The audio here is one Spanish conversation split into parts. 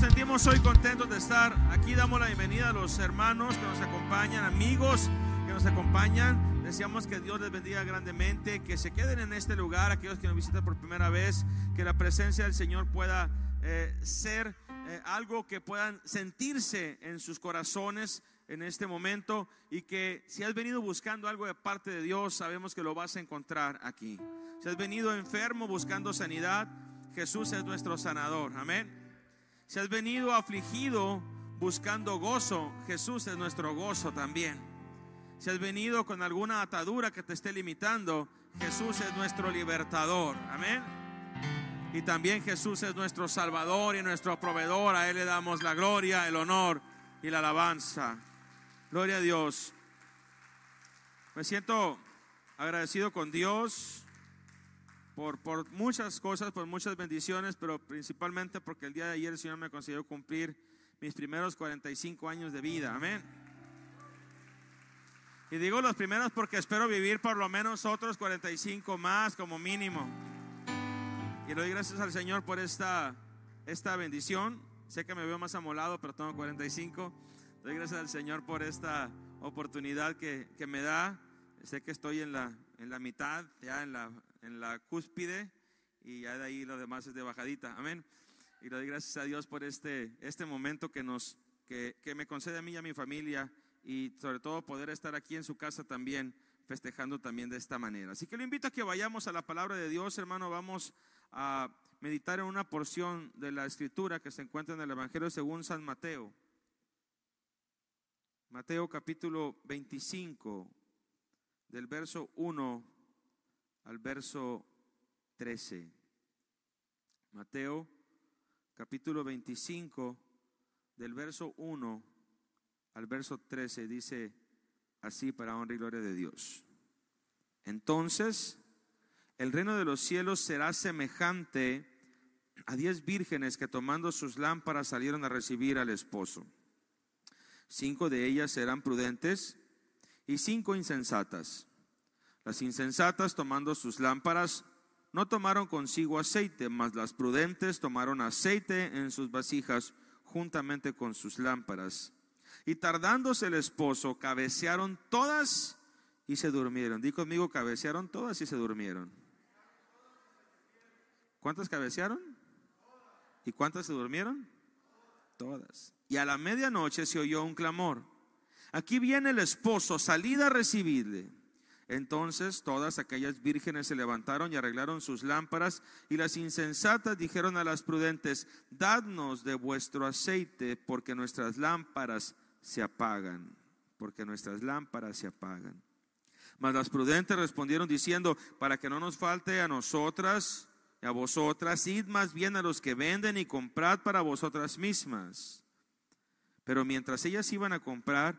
nos sentimos hoy contentos de estar aquí. Damos la bienvenida a los hermanos que nos acompañan, amigos que nos acompañan. Deseamos que Dios les bendiga grandemente, que se queden en este lugar, aquellos que nos visitan por primera vez, que la presencia del Señor pueda eh, ser eh, algo que puedan sentirse en sus corazones en este momento y que si has venido buscando algo de parte de Dios, sabemos que lo vas a encontrar aquí. Si has venido enfermo buscando sanidad, Jesús es nuestro sanador. Amén. Si has venido afligido buscando gozo, Jesús es nuestro gozo también. Si has venido con alguna atadura que te esté limitando, Jesús es nuestro libertador. Amén. Y también Jesús es nuestro Salvador y nuestro proveedor. A Él le damos la gloria, el honor y la alabanza. Gloria a Dios. Me siento agradecido con Dios por, por muchas cosas, por muchas bendiciones, pero principalmente porque el día de ayer el Señor me consiguió cumplir mis primeros 45 años de vida. Amén. Y digo los primeros porque espero vivir por lo menos otros 45 más como mínimo. Y le doy gracias al Señor por esta, esta bendición. Sé que me veo más amolado, pero tengo 45. Doy gracias al Señor por esta oportunidad que, que me da. Sé que estoy en la, en la mitad, ya en la, en la cúspide y ya de ahí lo demás es de bajadita. Amén. Y le doy gracias a Dios por este, este momento que, nos, que, que me concede a mí y a mi familia y sobre todo poder estar aquí en su casa también festejando también de esta manera. Así que lo invito a que vayamos a la palabra de Dios, hermano. Vamos a meditar en una porción de la escritura que se encuentra en el Evangelio según San Mateo. Mateo capítulo 25, del verso 1 al verso 13. Mateo capítulo 25 del verso 1 al verso 13 dice así para honra y gloria de Dios. Entonces, el reino de los cielos será semejante a diez vírgenes que tomando sus lámparas salieron a recibir al esposo. Cinco de ellas serán prudentes y cinco insensatas. Las insensatas, tomando sus lámparas, no tomaron consigo aceite, mas las prudentes tomaron aceite en sus vasijas juntamente con sus lámparas. Y tardándose el esposo, cabecearon todas y se durmieron. Di conmigo, cabecearon todas y se durmieron. ¿Cuántas cabecearon? ¿Y cuántas se durmieron? Todas. Y a la medianoche se oyó un clamor. Aquí viene el esposo, salida a recibirle. Entonces todas aquellas vírgenes se levantaron y arreglaron sus lámparas, y las insensatas dijeron a las prudentes, dadnos de vuestro aceite, porque nuestras lámparas se apagan, porque nuestras lámparas se apagan. Mas las prudentes respondieron diciendo, para que no nos falte a nosotras y a vosotras, id más bien a los que venden y comprad para vosotras mismas. Pero mientras ellas iban a comprar,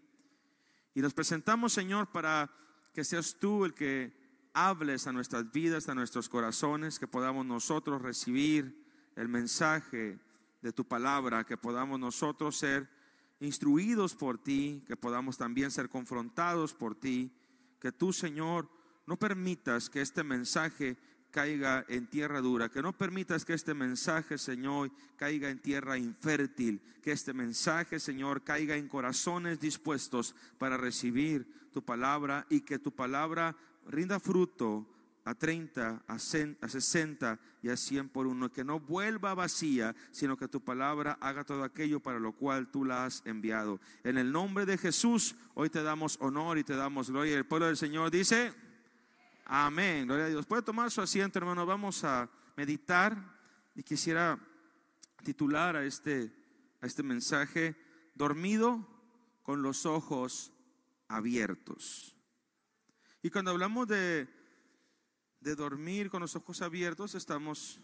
Y nos presentamos, Señor, para que seas tú el que hables a nuestras vidas, a nuestros corazones, que podamos nosotros recibir el mensaje de tu palabra, que podamos nosotros ser instruidos por ti, que podamos también ser confrontados por ti, que tú, Señor, no permitas que este mensaje caiga en tierra dura, que no permitas que este mensaje, Señor, caiga en tierra infértil, que este mensaje, Señor, caiga en corazones dispuestos para recibir tu palabra y que tu palabra rinda fruto a 30, a 60 y a 100 por uno, que no vuelva vacía, sino que tu palabra haga todo aquello para lo cual tú la has enviado. En el nombre de Jesús, hoy te damos honor y te damos gloria. El pueblo del Señor dice, Amén, gloria a Dios. Puede tomar su asiento, hermano. Vamos a meditar y quisiera titular a este, a este mensaje, dormido con los ojos abiertos. Y cuando hablamos de, de dormir con los ojos abiertos, estamos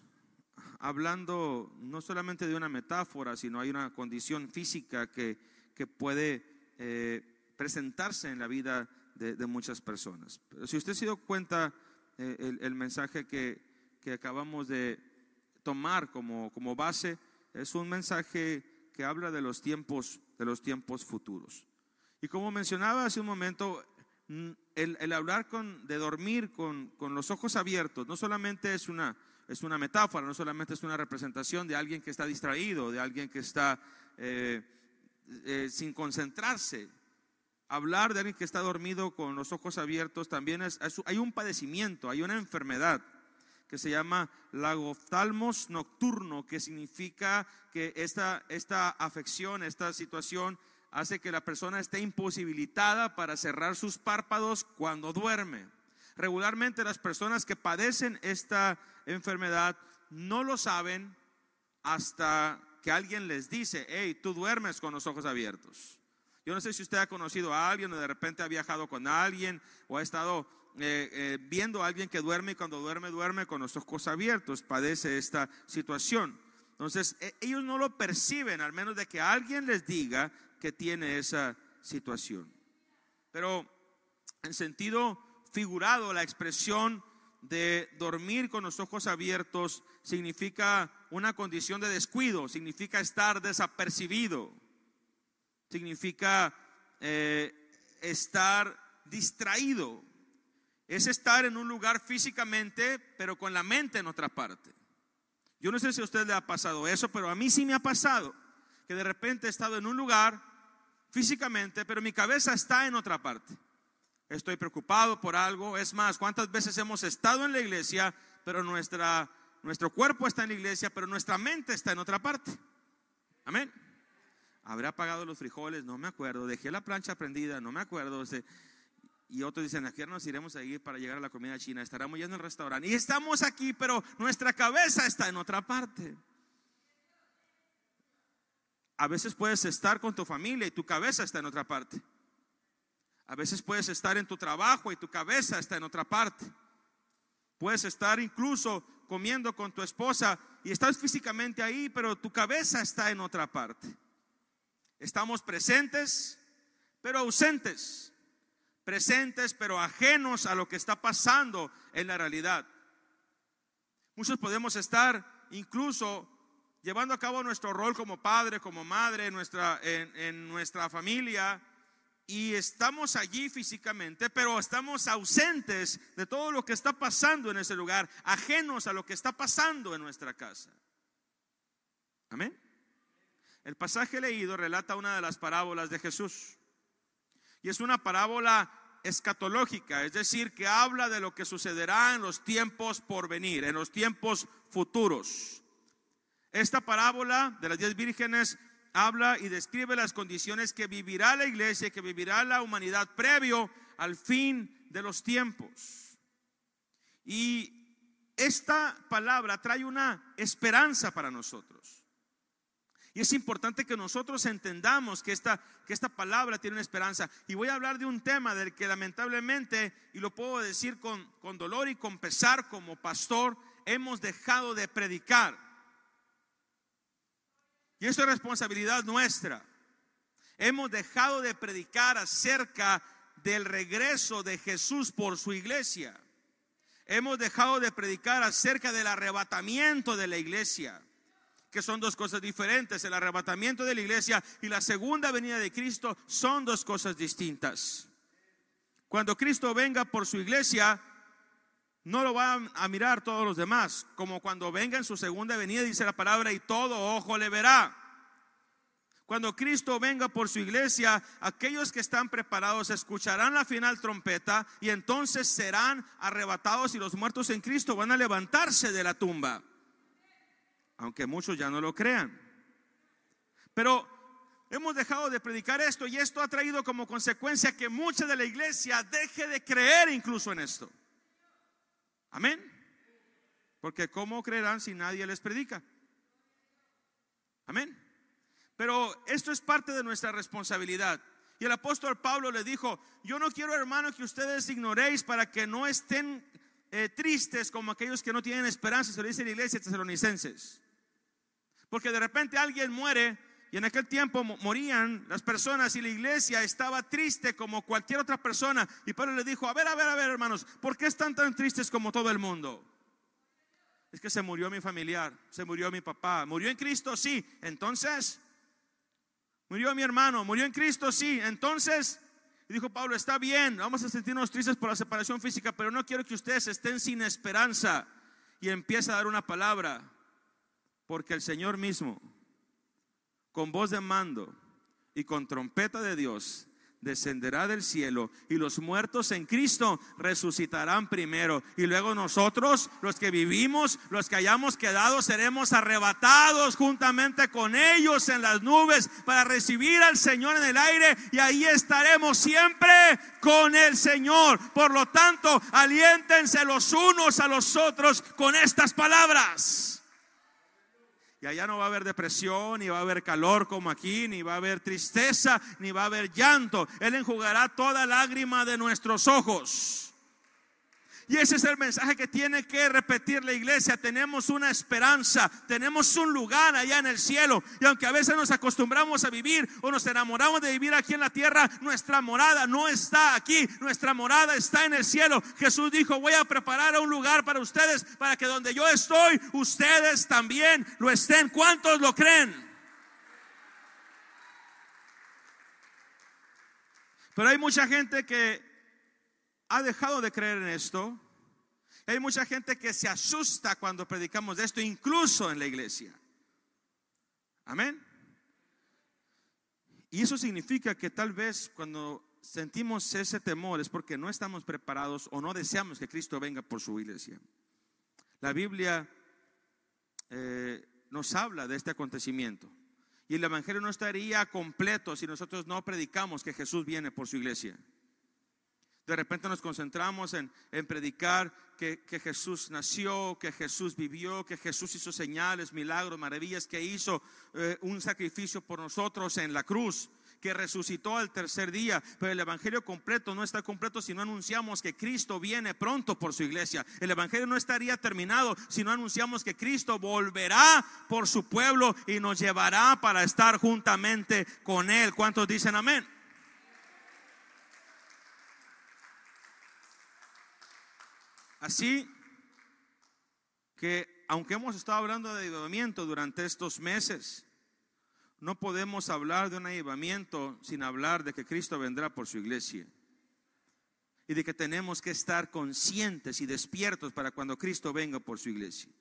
hablando no solamente de una metáfora, sino hay una condición física que, que puede eh, presentarse en la vida de, muchas personas. Pero si usted se dio cuenta, eh, el, mensaje que, que, acabamos de tomar como, como base es un mensaje que habla de los tiempos, de los tiempos futuros. Y como mencionaba hace un momento, mm, el, hablar con, de dormir con, con, los ojos abiertos no solamente es una, es una metáfora, no solamente es una representación de alguien que está distraído, de alguien que está eh, eh, sin concentrarse. Hablar de alguien que está dormido con los ojos abiertos también es, hay un padecimiento, hay una enfermedad que se llama lagoftalmos nocturno, que significa que esta, esta afección, esta situación hace que la persona esté imposibilitada para cerrar sus párpados cuando duerme. Regularmente las personas que padecen esta enfermedad no lo saben hasta que alguien les dice, hey, tú duermes con los ojos abiertos. Yo no sé si usted ha conocido a alguien o de repente ha viajado con alguien o ha estado eh, eh, viendo a alguien que duerme y cuando duerme, duerme con los ojos abiertos, padece esta situación. Entonces, e, ellos no lo perciben, al menos de que alguien les diga que tiene esa situación. Pero en sentido figurado, la expresión de dormir con los ojos abiertos significa una condición de descuido, significa estar desapercibido, significa eh, estar distraído. Es estar en un lugar físicamente, pero con la mente en otra parte. Yo no sé si a usted le ha pasado eso, pero a mí sí me ha pasado que de repente he estado en un lugar físicamente, pero mi cabeza está en otra parte. Estoy preocupado por algo. Es más, ¿cuántas veces hemos estado en la iglesia, pero nuestra, nuestro cuerpo está en la iglesia, pero nuestra mente está en otra parte? Amén. Habré apagado los frijoles, no me acuerdo. Dejé la plancha prendida, no me acuerdo. Y otros dicen, aquí nos iremos a ir para llegar a la comida china. Estaremos ya en el restaurante. Y estamos aquí, pero nuestra cabeza está en otra parte. A veces puedes estar con tu familia y tu cabeza está en otra parte. A veces puedes estar en tu trabajo y tu cabeza está en otra parte. Puedes estar incluso comiendo con tu esposa y estás físicamente ahí, pero tu cabeza está en otra parte. Estamos presentes, pero ausentes. Presentes, pero ajenos a lo que está pasando en la realidad. Muchos podemos estar incluso llevando a cabo nuestro rol como padre, como madre, en nuestra, en, nuestra familia, y estamos allí físicamente, pero estamos ausentes de todo lo que está pasando en ese lugar, ajenos a lo que está pasando en nuestra casa. Amén. El pasaje leído relata una de las parábolas de Jesús. Y es una parábola escatológica, es decir, que habla de lo que sucederá en los tiempos por venir, en los tiempos futuros. Esta parábola de las diez vírgenes habla y describe las condiciones que vivirá la iglesia, que vivirá la humanidad previo al fin de los tiempos. Y esta palabra trae una esperanza para nosotros. Y es importante que nosotros entendamos que esta, que esta palabra tiene una esperanza. Y voy a hablar de un tema del que lamentablemente, y lo puedo decir con, con dolor y con pesar como pastor, hemos dejado de predicar. Y eso es responsabilidad nuestra. Hemos dejado de predicar acerca del regreso de Jesús por su iglesia. Hemos dejado de predicar acerca del arrebatamiento de la iglesia, que son dos cosas diferentes. El arrebatamiento de la iglesia y la segunda venida de Cristo son dos cosas distintas. Cuando Cristo venga por su iglesia, no lo van a mirar todos los demás, como cuando venga en su segunda venida, dice la palabra, y todo ojo le verá. Cuando Cristo venga por su iglesia, aquellos que están preparados escucharán la final trompeta y entonces serán arrebatados y los muertos en Cristo van a levantarse de la tumba. Aunque muchos ya no lo crean. Pero hemos dejado de predicar esto y esto ha traído como consecuencia que mucha de la iglesia deje de creer incluso en esto. Amén. Porque ¿cómo creerán si nadie les predica? Amén. Pero esto es parte de nuestra responsabilidad. Y el apóstol Pablo le dijo, yo no quiero hermano que ustedes ignoréis para que no estén eh, tristes como aquellos que no tienen esperanza, se lo dice la iglesia tesalonicenses. Porque de repente alguien muere y en aquel tiempo morían las personas y la iglesia estaba triste como cualquier otra persona. Y Pablo le dijo, a ver, a ver, a ver, hermanos, ¿por qué están tan tristes como todo el mundo? Es que se murió mi familiar, se murió mi papá, murió en Cristo, sí. Entonces, murió mi hermano, murió en Cristo, sí. Entonces, dijo Pablo, está bien, vamos a sentirnos tristes por la separación física, pero no quiero que ustedes estén sin esperanza. Y empieza a dar una palabra, porque el Señor mismo, con voz de mando y con trompeta de Dios, descenderá del cielo y los muertos en Cristo resucitarán primero. Y luego nosotros, los que vivimos, los que hayamos quedado, seremos arrebatados juntamente con ellos en las nubes para recibir al Señor en el aire y ahí estaremos siempre con el Señor. Por lo tanto, aliéntense los unos a los otros con estas palabras. Y allá no va a haber depresión, ni va a haber calor como aquí, ni va a haber tristeza, ni va a haber llanto. Él enjugará toda lágrima de nuestros ojos. Y ese es el mensaje que tiene que repetir la iglesia. Tenemos una esperanza, tenemos un lugar allá en el cielo. Y aunque a veces nos acostumbramos a vivir o nos enamoramos de vivir aquí en la tierra, nuestra morada no está aquí, nuestra morada está en el cielo. Jesús dijo, voy a preparar un lugar para ustedes, para que donde yo estoy, ustedes también lo estén. ¿Cuántos lo creen? Pero hay mucha gente que ha dejado de creer en esto. Hay mucha gente que se asusta cuando predicamos de esto, incluso en la iglesia. Amén. Y eso significa que tal vez cuando sentimos ese temor es porque no estamos preparados o no deseamos que Cristo venga por su iglesia. La Biblia eh, nos habla de este acontecimiento. Y el Evangelio no estaría completo si nosotros no predicamos que Jesús viene por su iglesia. De repente nos concentramos en, predicar que, Jesús nació, que Jesús vivió, que Jesús hizo señales, milagros, maravillas, que hizo eh, un sacrificio por nosotros en la cruz que resucitó al tercer día, pero el Evangelio completo no está completo si no anunciamos que Cristo viene pronto por su iglesia. El Evangelio no estaría terminado si no anunciamos que Cristo volverá por su pueblo y nos llevará para estar juntamente con Él. ¿Cuántos dicen amén? Así que, aunque hemos estado hablando de avivamiento durante estos meses, no podemos hablar de un avivamiento sin hablar de que Cristo vendrá por su iglesia. Y de que tenemos que estar conscientes y despiertos para cuando Cristo venga por su iglesia.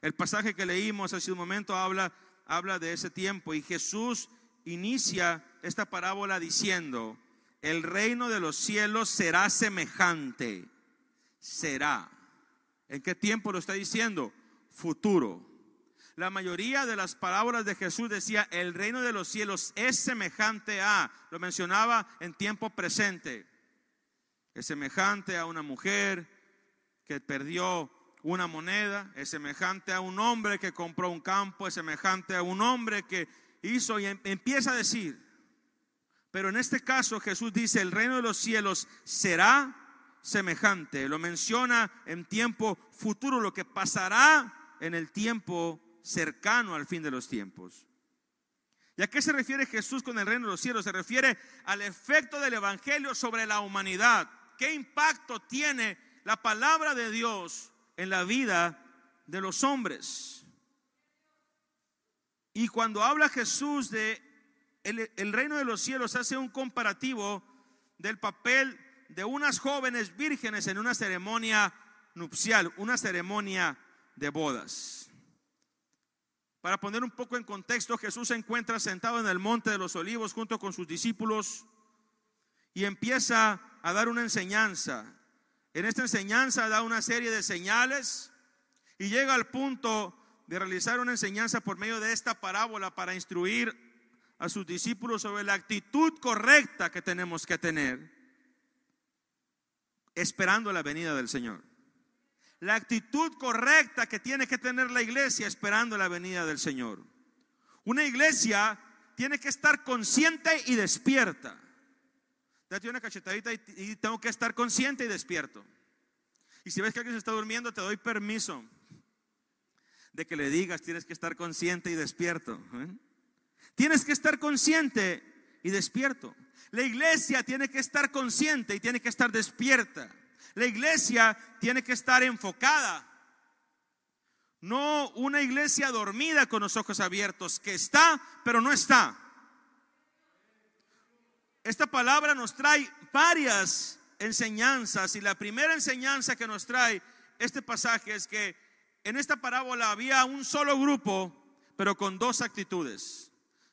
El pasaje que leímos hace un momento habla, habla de ese tiempo y Jesús inicia esta parábola diciendo, el reino de los cielos será semejante será. ¿En qué tiempo lo está diciendo? Futuro. La mayoría de las palabras de Jesús decía, el reino de los cielos es semejante a, lo mencionaba en tiempo presente, es semejante a una mujer que perdió una moneda, es semejante a un hombre que compró un campo, es semejante a un hombre que hizo y em, empieza a decir, pero en este caso Jesús dice, el reino de los cielos será semejante. Lo menciona en tiempo futuro, lo que pasará en el tiempo cercano al fin de los tiempos. ¿Y a qué se refiere Jesús con el reino de los cielos? Se refiere al efecto del Evangelio sobre la humanidad. ¿Qué impacto tiene la palabra de Dios en la vida de los hombres? Y cuando habla Jesús de el, el reino de los cielos, hace un comparativo del papel de unas jóvenes vírgenes en una ceremonia nupcial, una ceremonia de bodas. Para poner un poco en contexto, Jesús se encuentra sentado en el monte de los olivos junto con sus discípulos y empieza a dar una enseñanza. En esta enseñanza da una serie de señales y llega al punto de realizar una enseñanza por medio de esta parábola para instruir a sus discípulos sobre la actitud correcta que tenemos que tener esperando la venida del Señor. La actitud correcta que tiene que tener la iglesia esperando la venida del Señor. Una iglesia tiene que estar consciente y despierta. Date una cachetadita y, tengo que estar consciente y despierto. Y si ves que alguien se está durmiendo, te doy permiso de que le digas, tienes que estar consciente y despierto. ¿eh? Tienes que estar consciente y despierto. La iglesia tiene que estar consciente y tiene que estar despierta. La iglesia tiene que estar enfocada. No una iglesia dormida con los ojos abiertos, que está, pero no está. Esta palabra nos trae varias enseñanzas y la primera enseñanza que nos trae este pasaje es que en esta parábola había un solo grupo, pero con dos actitudes.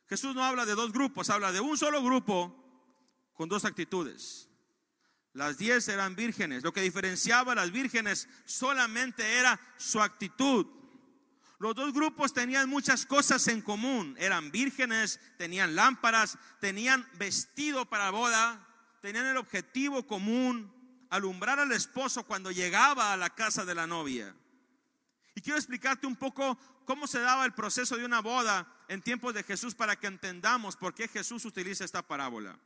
Jesús no habla de dos grupos, habla de un solo grupo con dos actitudes. Las diez eran vírgenes. Lo que diferenciaba a las vírgenes solamente era su actitud. Los dos grupos tenían muchas cosas en común. Eran vírgenes, tenían lámparas, tenían vestido para boda, tenían el objetivo común, alumbrar al esposo cuando llegaba a la casa de la novia. Y quiero explicarte un poco cómo se daba el proceso de una boda en tiempos de Jesús para que entendamos por qué Jesús utiliza esta parábola.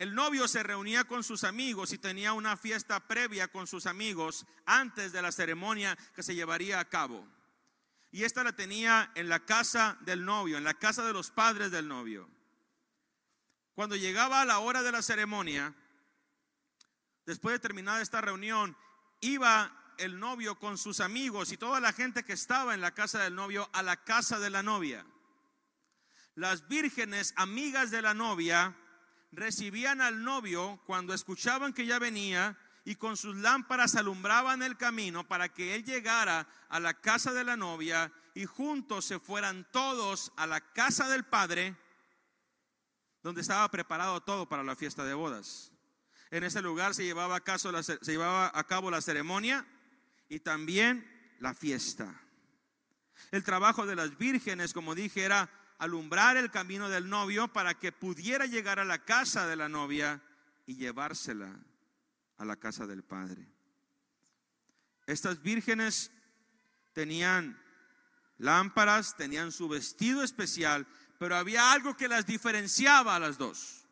El novio se reunía con sus amigos y tenía una fiesta previa con sus amigos antes de la ceremonia que se llevaría a cabo. Y esta la tenía en la casa del novio, en la casa de los padres del novio. Cuando llegaba a la hora de la ceremonia, después de terminar esta reunión, iba el novio con sus amigos y toda la gente que estaba en la casa del novio a la casa de la novia. Las vírgenes amigas de la novia recibían al novio cuando escuchaban que ya venía y con sus lámparas alumbraban el camino para que él llegara a la casa de la novia y juntos se fueran todos a la casa del padre donde estaba preparado todo para la fiesta de bodas. En ese lugar se llevaba a, se llevaba a cabo la ceremonia y también la fiesta. El trabajo de las vírgenes, como dije, era alumbrar el camino del novio para que pudiera llegar a la casa de la novia y llevársela a la casa del padre. Estas vírgenes tenían lámparas, tenían su vestido especial, pero había algo que las diferenciaba a las dos.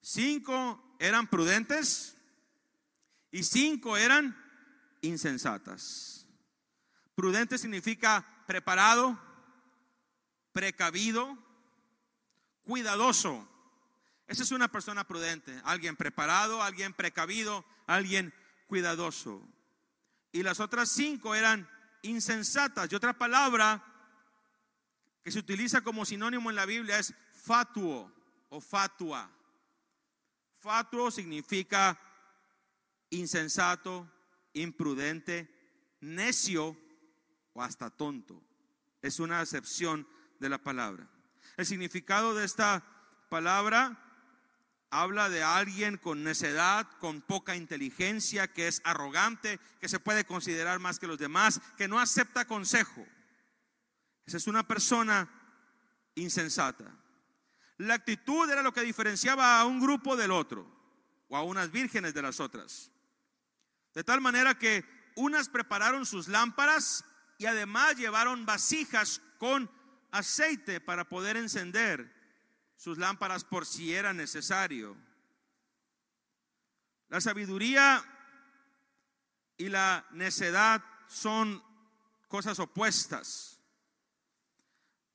Cinco eran prudentes y cinco eran insensatas. Prudente significa preparado, precavido, cuidadoso. Esa es una persona prudente, alguien preparado, alguien precavido, alguien cuidadoso. Y las otras cinco eran insensatas. Y otra palabra que se utiliza como sinónimo en la Biblia es fatuo o fatua. Fatuo significa insensato, imprudente, necio o hasta tonto. Es una acepción de la palabra. El significado de esta palabra habla de alguien con necedad, con poca inteligencia, que es arrogante, que se puede considerar más que los demás, que no acepta consejo. Esa es una persona insensata. La actitud era lo que diferenciaba a un grupo del otro, o a unas vírgenes de las otras. De tal manera que unas prepararon sus lámparas y además llevaron vasijas con aceite para poder encender sus lámparas por si era necesario. La sabiduría y la necedad son cosas opuestas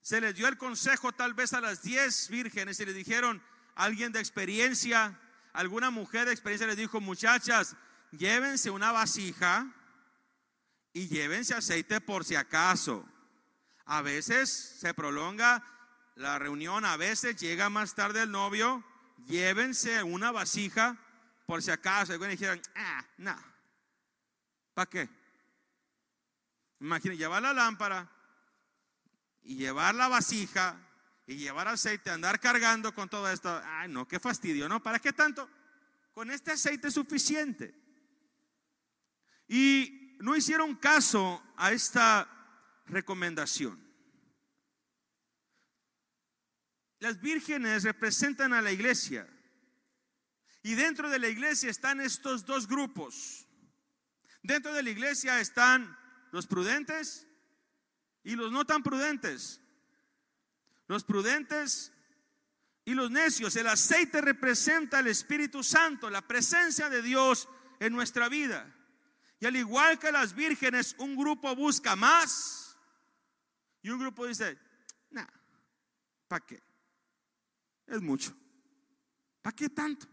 se les dio el consejo tal vez a las diez vírgenes y le dijeron, alguien de experiencia, alguna mujer de experiencia les dijo, muchachas, llévense una vasija y llévense aceite por si acaso. A veces se prolonga la reunión, a veces llega más tarde el novio, llévense una vasija por si acaso. Y dijeron, ah, no, ¿para qué? Imagínense, llevar la lámpara, y llevar la vasija y llevar aceite, andar cargando con todo esto. Ay, no, qué fastidio, ¿no? ¿Para qué tanto? Con este aceite es suficiente. Y no hicieron caso a esta recomendación. Las vírgenes representan a la iglesia. Y dentro de la iglesia están estos dos grupos. Dentro de la iglesia están los prudentes y los no tan prudentes. Los prudentes y los necios. El aceite representa el Espíritu Santo, la presencia de Dios en nuestra vida. Y al igual que las vírgenes, un grupo busca más y un grupo dice, nah, ¿para qué? Es mucho. ¿Para qué tanto?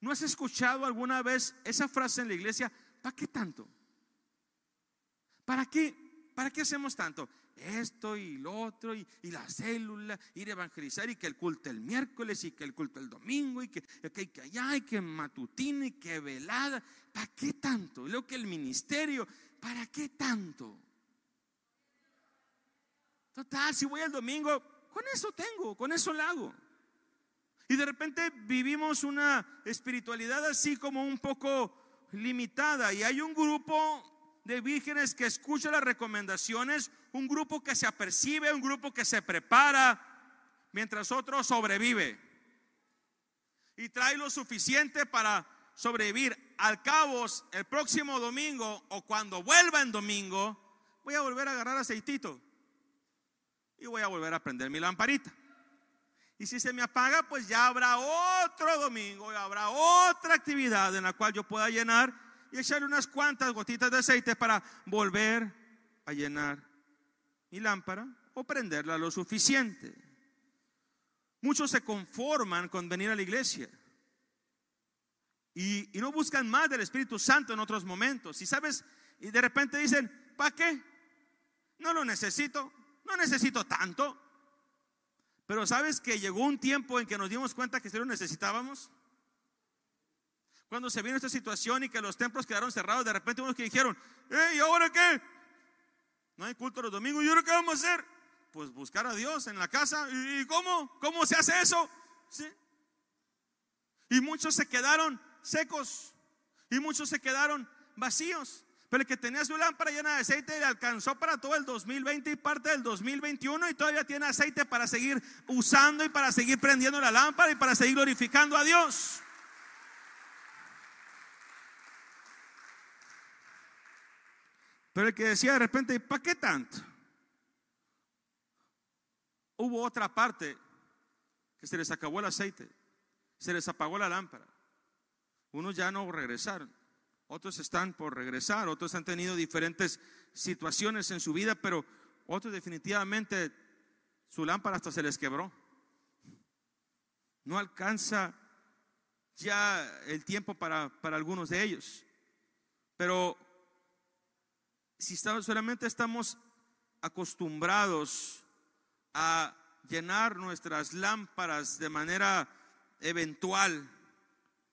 ¿No has escuchado alguna vez esa frase en la iglesia? ¿Para qué tanto? ¿Para qué? ¿Para qué hacemos tanto? Esto y lo otro, y, la célula, ir a evangelizar, y que el culto el miércoles, y que el culto el domingo, y que, que, que allá, y que matutino, y que velada. ¿Para qué tanto? Y luego que el ministerio, ¿para qué tanto? Total, si voy el domingo, con eso tengo, con eso lo hago. Y de repente vivimos una espiritualidad así como un poco limitada. Y hay un grupo de vírgenes que escucha las recomendaciones, un grupo que se apercibe, un grupo que se prepara, mientras otro sobrevive. Y trae lo suficiente para sobrevivir. Al cabo, el próximo domingo o cuando vuelva en domingo, voy a volver a agarrar aceitito y voy a volver a prender mi lamparita. Y si se me apaga, pues ya habrá otro domingo, ya habrá otra actividad en la cual yo pueda llenar y echarle unas cuantas gotitas de aceite para volver a llenar mi lámpara o prenderla lo suficiente. Muchos se conforman con venir a la iglesia y, y no buscan más del Espíritu Santo en otros momentos. Y sabes, y de repente dicen, ¿para qué? No lo necesito, no necesito tanto. Pero sabes que llegó un tiempo en que nos dimos cuenta que si lo necesitábamos. Cuando se vino esta situación y que los templos quedaron cerrados, de repente unos que dijeron, ¿y ahora qué? No hay culto los domingos, ¿y ahora qué vamos a hacer? Pues buscar a Dios en la casa. ¿Y cómo? ¿Cómo se hace eso? ¿Sí? Y muchos se quedaron secos y muchos se quedaron vacíos. Pero el que tenía su lámpara llena de aceite le alcanzó para todo el 2020 y parte del 2021 y todavía tiene aceite para seguir usando y para seguir prendiendo la lámpara y para seguir glorificando a Dios. Pero el que decía de repente, ¿para qué tanto? Hubo otra parte que se les acabó el aceite, se les apagó la lámpara. Unos ya no regresaron otros están por regresar, otros han tenido diferentes situaciones en su vida, pero otros definitivamente su lámpara hasta se les quebró. No alcanza ya el tiempo para, para algunos de ellos. Pero si solamente estamos acostumbrados a llenar nuestras lámparas de manera eventual,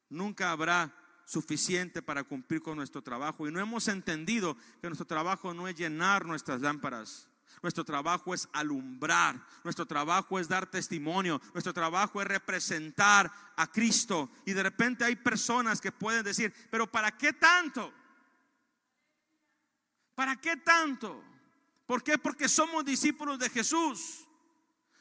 nunca habrá suficiente para cumplir con nuestro trabajo. Y no hemos entendido que nuestro trabajo no es llenar nuestras lámparas. Nuestro trabajo es alumbrar, nuestro trabajo es dar testimonio, nuestro trabajo es representar a Cristo. Y de repente hay personas que pueden decir, pero ¿para qué tanto? ¿Para qué tanto? ¿Por qué? Porque somos discípulos de Jesús.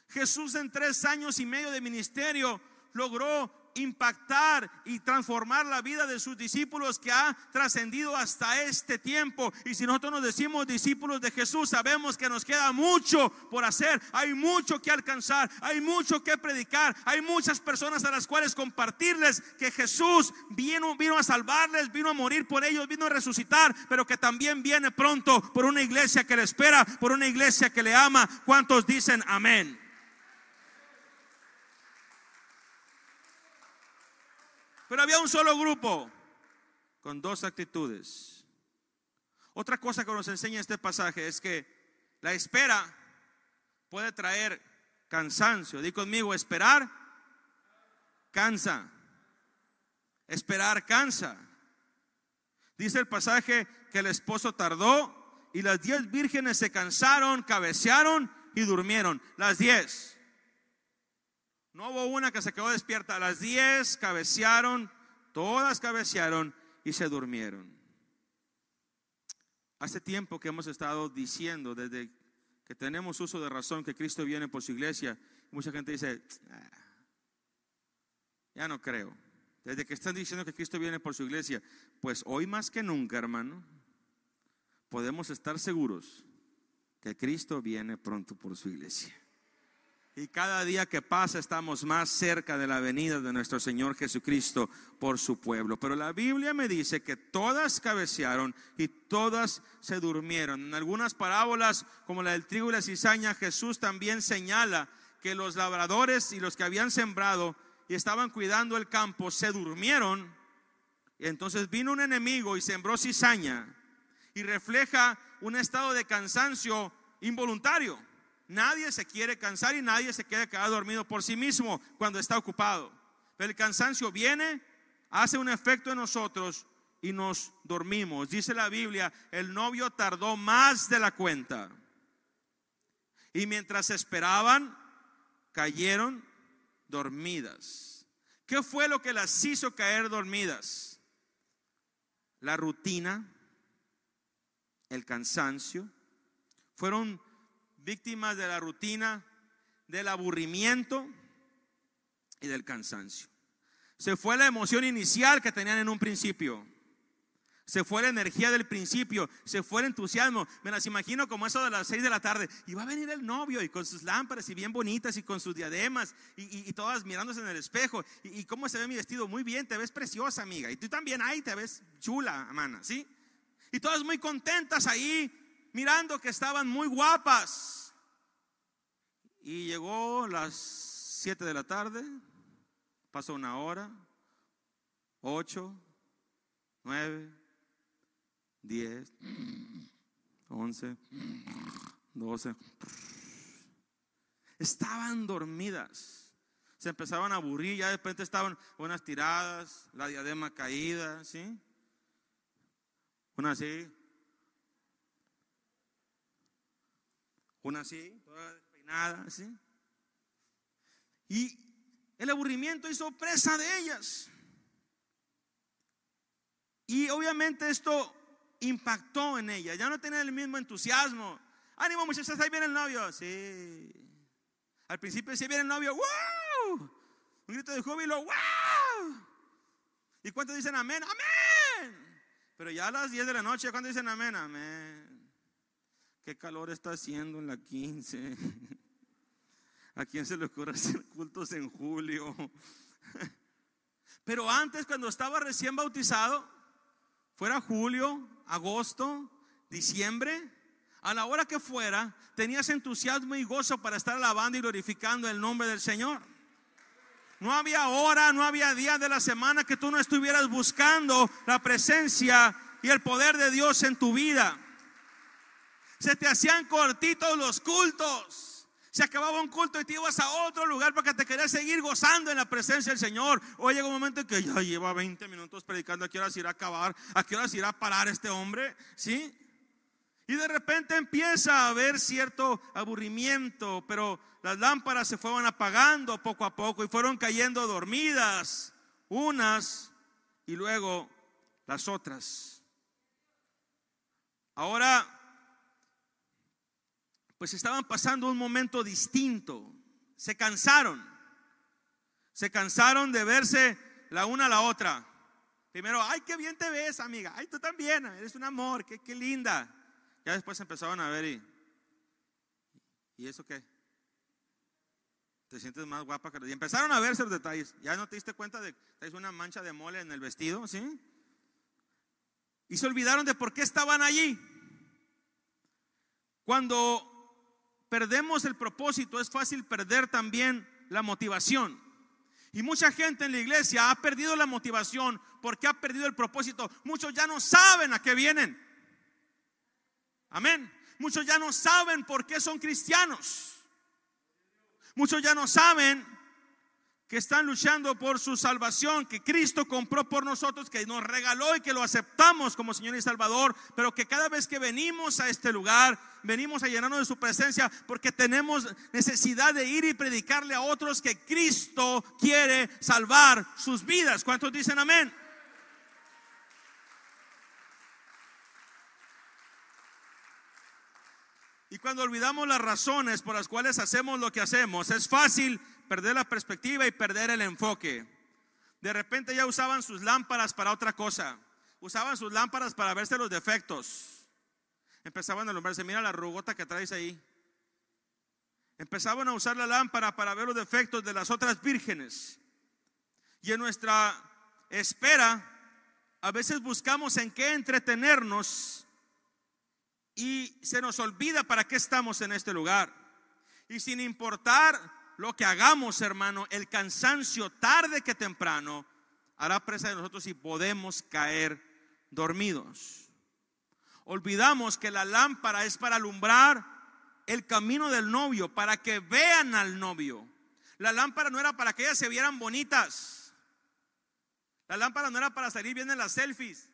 Jesús en tres años y medio de ministerio logró impactar y transformar la vida de sus discípulos que ha trascendido hasta este tiempo. Y si nosotros nos decimos discípulos de Jesús, sabemos que nos queda mucho por hacer, hay mucho que alcanzar, hay mucho que predicar, hay muchas personas a las cuales compartirles que Jesús vino, vino a salvarles, vino a morir por ellos, vino a resucitar, pero que también viene pronto por una iglesia que le espera, por una iglesia que le ama. ¿Cuántos dicen amén? Pero había un solo grupo con dos actitudes. Otra cosa que nos enseña este pasaje es que la espera puede traer cansancio. Di conmigo, esperar cansa. Esperar cansa. Dice el pasaje que el esposo tardó y las diez vírgenes se cansaron, cabecearon y durmieron. Las diez. No hubo una que se quedó despierta. A las 10 cabecearon, todas cabecearon y se durmieron. Hace tiempo que hemos estado diciendo, desde que tenemos uso de razón, que Cristo viene por su iglesia, mucha gente dice, ah, ya no creo. Desde que están diciendo que Cristo viene por su iglesia, pues hoy más que nunca, hermano, podemos estar seguros que Cristo viene pronto por su iglesia. Y cada día que pasa estamos más cerca de la venida de nuestro Señor Jesucristo por su pueblo. Pero la Biblia me dice que todas cabecearon y todas se durmieron. En algunas parábolas, como la del trigo y la cizaña, Jesús también señala que los labradores y los que habían sembrado y estaban cuidando el campo se durmieron. Entonces vino un enemigo y sembró cizaña y refleja un estado de cansancio involuntario. Nadie se quiere cansar y nadie se quiere quedar dormido por sí mismo cuando está ocupado. Pero el cansancio viene, hace un efecto en nosotros y nos dormimos. Dice la Biblia, el novio tardó más de la cuenta. Y mientras esperaban, cayeron dormidas. ¿Qué fue lo que las hizo caer dormidas? La rutina, el cansancio. Fueron víctimas de la rutina, del aburrimiento y del cansancio. Se fue la emoción inicial que tenían en un principio. Se fue la energía del principio, se fue el entusiasmo. Me las imagino como eso de las seis de la tarde. Y va a venir el novio y con sus lámparas y bien bonitas y con sus diademas y, todas mirándose en el espejo. Y, cómo se ve mi vestido. Muy bien, te ves preciosa, amiga. Y tú también ahí te ves chula, mana, ¿sí? Y todas muy contentas ahí, mirando que estaban muy guapas. Y llegó las 7 de la tarde, pasó una hora, 8, 9, 10, 11, 12. Estaban dormidas. Se empezaban a aburrir, ya de repente estaban unas tiradas, la diadema caída, ¿sí? Una así, una así, toda despeinada, así. Y el aburrimiento hizo presa de ellas. Y obviamente esto impactó en ella. Ya no tenía el mismo entusiasmo. Ánimo, muchachas, ahí viene el novio. Sí. Al principio sí viene el novio. ¡Wow! Un grito de júbilo. ¡Wow! ¿Y cuántos dicen amén? ¡Amén! Pero ya a las 10 de la noche, ¿cuántos dicen amén? Amén. ¿Qué calor está haciendo en la 15? ¿A quién se le ocurre hacer cultos en julio? Pero antes, cuando estaba recién bautizado, fuera julio, agosto, diciembre, a la hora que fuera, tenías entusiasmo y gozo para estar alabando y glorificando el nombre del Señor. No había hora, no había día de la semana que tú no estuvieras buscando la presencia y el poder de Dios en tu vida. Se te hacían cortitos los cultos. Se acababa un culto y te ibas a otro lugar porque te querías seguir gozando en la presencia del Señor. Hoy llega un momento en que ya lleva 20 minutos predicando. ¿A qué horas irá a acabar? ¿A qué horas irá a parar este hombre? ¿Sí? Y de repente empieza a haber cierto aburrimiento, pero las lámparas se fueron apagando poco a poco y fueron cayendo dormidas, unas y luego las otras. Ahora pues estaban pasando un momento distinto. Se cansaron. Se cansaron de verse la una a la otra. Primero, ay, qué bien te ves, amiga. Ay, tú también, eres un amor, qué, qué linda. Ya después empezaban a ver y, ¿y eso qué? Te sientes más guapa que... Y empezaron a verse los detalles. Ya no te diste cuenta de que una mancha de mole en el vestido, ¿sí? Y se olvidaron de por qué estaban allí. Cuando perdemos el propósito, es fácil perder también la motivación. Y mucha gente en la iglesia ha perdido la motivación porque ha perdido el propósito. Muchos ya no saben a qué vienen. Amén. Muchos ya no saben por qué son cristianos. Muchos ya no saben que están luchando por su salvación, que Cristo compró por nosotros, que nos regaló y que lo aceptamos como Señor y Salvador, pero que cada vez que venimos a este lugar, venimos a llenarnos de su presencia porque tenemos necesidad de ir y predicarle a otros que Cristo quiere salvar sus vidas. ¿Cuántos dicen amén? Y cuando olvidamos las razones por las cuales hacemos lo que hacemos, es fácil perder la perspectiva y perder el enfoque. De repente ya usaban sus lámparas para otra cosa. Usaban sus lámparas para verse los defectos. Empezaban a alumbrarse. Mira la rugota que traes ahí. empezaban a usar la lámpara para ver los defectos de las otras vírgenes. Y en nuestra espera, a veces buscamos en qué entretenernos y se nos olvida para qué estamos en este lugar. Y sin importar lo que hagamos, hermano, el cansancio tarde que temprano hará presa de nosotros y podemos caer dormidos. Olvidamos que la lámpara es para alumbrar el camino del novio, para que vean al novio. La lámpara no era para que ellas se vieran bonitas. La lámpara no era para salir bien en las selfies.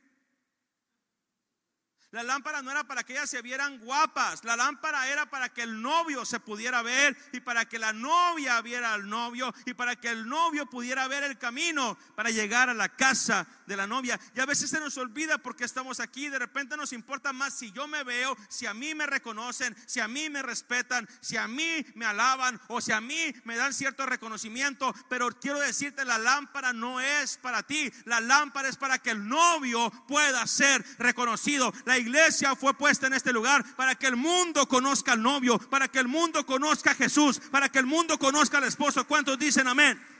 La lámpara no era para que ellas se vieran guapas, la lámpara era para que el novio se pudiera ver y para que la novia viera al novio y para que el novio pudiera ver el camino para llegar a la casa de la novia. Y a veces se nos olvida porque estamos aquí, de repente nos importa más si yo me veo, si a mí me reconocen, si a mí me respetan, si a mí me alaban o si a mí me dan cierto reconocimiento. Pero quiero decirte, la lámpara no es para ti, la lámpara es para que el novio pueda ser reconocido. La iglesia fue puesta en este lugar para que el mundo conozca al novio, para que el mundo conozca a Jesús, para que el mundo conozca al esposo. ¿Cuántos dicen amén?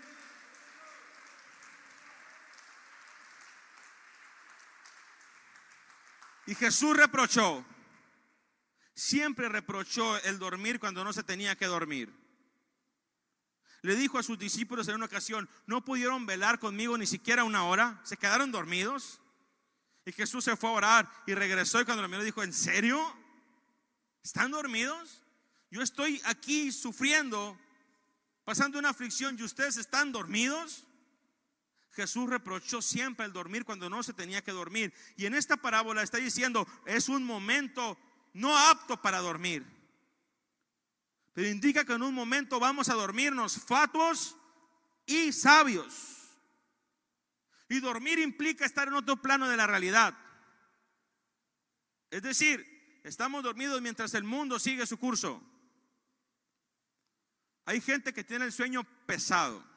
Y Jesús reprochó, siempre reprochó el dormir cuando no se tenía que dormir. Le dijo a sus discípulos en una ocasión, no pudieron velar conmigo ni siquiera una hora, se quedaron dormidos. Y Jesús se fue a orar y regresó y cuando lo miró dijo, ¿en serio? ¿Están dormidos? Yo estoy aquí sufriendo, pasando una aflicción y ustedes están dormidos. Jesús reprochó siempre el dormir cuando no se tenía que dormir. Y en esta parábola está diciendo, es un momento no apto para dormir. Pero indica que en un momento vamos a dormirnos fatuos y sabios. Y dormir implica estar en otro plano de la realidad. Es decir, estamos dormidos mientras el mundo sigue su curso. Hay gente que tiene el sueño pesado.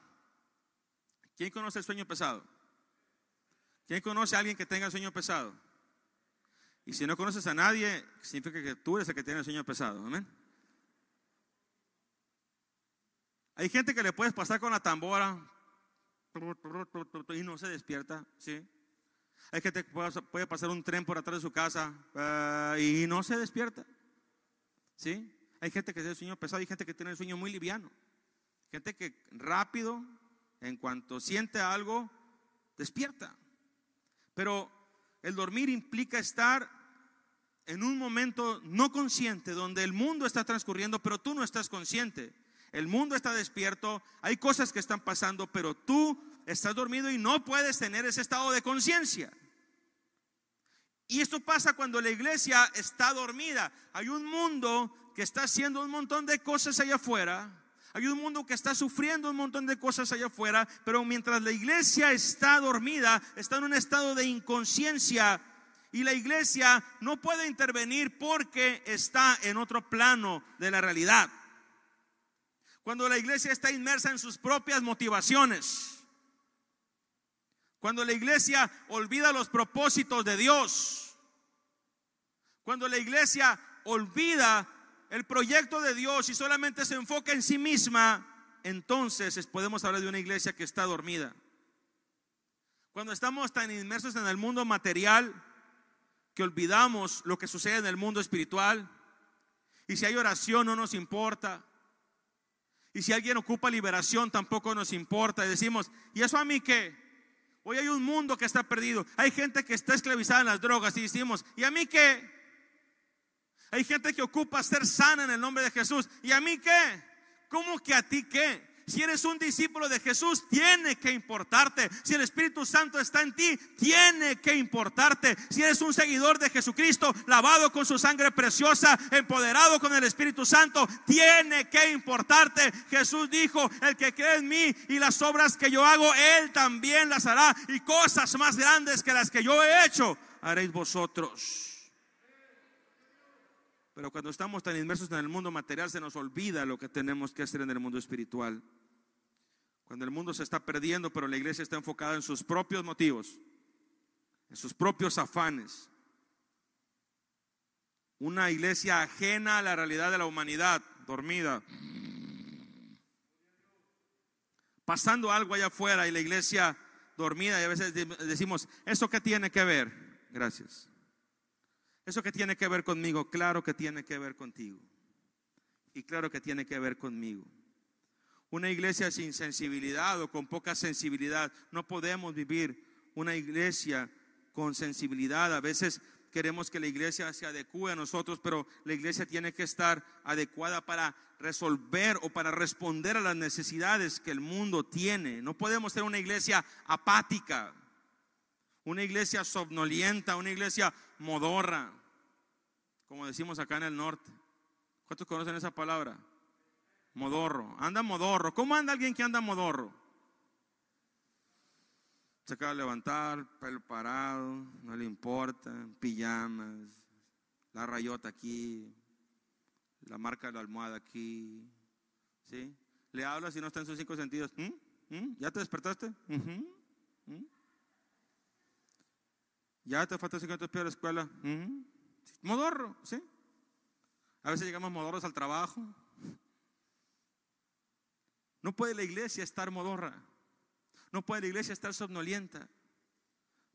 ¿Quién conoce el sueño pesado? ¿Quién conoce a alguien que tenga el sueño pesado? Y si no conoces a nadie, significa que tú eres el que tiene el sueño pesado. Amén. Hay gente que le puedes pasar con la tambora, y no se despierta, ¿sí? Hay gente que puede pasar un tren por atrás de su casa ah, y no se despierta, ¿sí? Hay gente que tiene el sueño pesado, hay gente que tiene el sueño muy liviano, gente que rápido, en cuanto siente algo, despierta. Pero el dormir implica estar en un momento no consciente, donde el mundo está transcurriendo, pero tú no estás consciente el mundo está despierto, hay cosas que están pasando, pero tú estás dormido y no puedes tener ese estado de conciencia. Y esto pasa cuando la iglesia está dormida. Hay un mundo que está haciendo un montón de cosas allá afuera. Hay un mundo que está sufriendo un montón de cosas allá afuera, pero mientras la iglesia está dormida, está en un estado de inconsciencia y la iglesia no puede intervenir porque está en otro plano de la realidad. Cuando la iglesia está inmersa en sus propias motivaciones. Cuando la iglesia olvida los propósitos de Dios. Cuando la iglesia olvida el proyecto de Dios y solamente se enfoca en sí misma, entonces podemos hablar de una iglesia que está dormida. Cuando estamos tan inmersos en el mundo material que olvidamos lo que sucede en el mundo espiritual, y si hay oración no nos importa, y si alguien ocupa liberación, tampoco nos importa. Y decimos, ¿y eso a mí qué? Hoy hay un mundo que está perdido. Hay gente que está esclavizada en las drogas. Y decimos, ¿y a mí qué? Hay gente que ocupa ser sana en el nombre de Jesús. ¿Y a mí qué? ¿Cómo que a ti qué? Si eres un discípulo de Jesús, tiene que importarte. Si el Espíritu Santo está en ti, tiene que importarte. Si eres un seguidor de Jesucristo, lavado con su sangre preciosa, empoderado con el Espíritu Santo, tiene que importarte. Jesús dijo, el que cree en mí y las obras que yo hago, él también las hará. Y cosas más grandes que las que yo he hecho, haréis vosotros. Pero cuando estamos tan inmersos en el mundo material se nos olvida lo que tenemos que hacer en el mundo espiritual. Cuando el mundo se está perdiendo, pero la iglesia está enfocada en sus propios motivos, en sus propios afanes. Una iglesia ajena a la realidad de la humanidad dormida. Pasando algo allá afuera y la iglesia dormida y a veces decimos, ¿eso qué tiene que ver? Gracias. ¿Eso qué tiene que ver conmigo? Claro que tiene que ver contigo. Y claro que tiene que ver conmigo. Una iglesia sin sensibilidad o con poca sensibilidad, no podemos vivir una iglesia con sensibilidad. A veces queremos que la iglesia se adecue a nosotros, pero la iglesia tiene que estar adecuada para resolver o para responder a las necesidades que el mundo tiene. No podemos ser una iglesia apática, una iglesia somnolienta, una iglesia modorra, como decimos acá en el norte. ¿Cuántos conocen esa palabra? Modorro, anda modorro. ¿Cómo anda alguien que anda modorro? Se acaba de levantar, pelo parado, no le importa, pijamas, la rayota aquí, la marca de la almohada aquí, ¿sí? Le habla si no está en sus cinco sentidos. ¿Mm? ¿Mm? ¿Ya te despertaste? ¿Ya te falta 50 pies de la escuela? Modorro, ¿sí? A veces llegamos modorros al trabajo, no puede la iglesia estar modorra. No puede la iglesia estar somnolienta.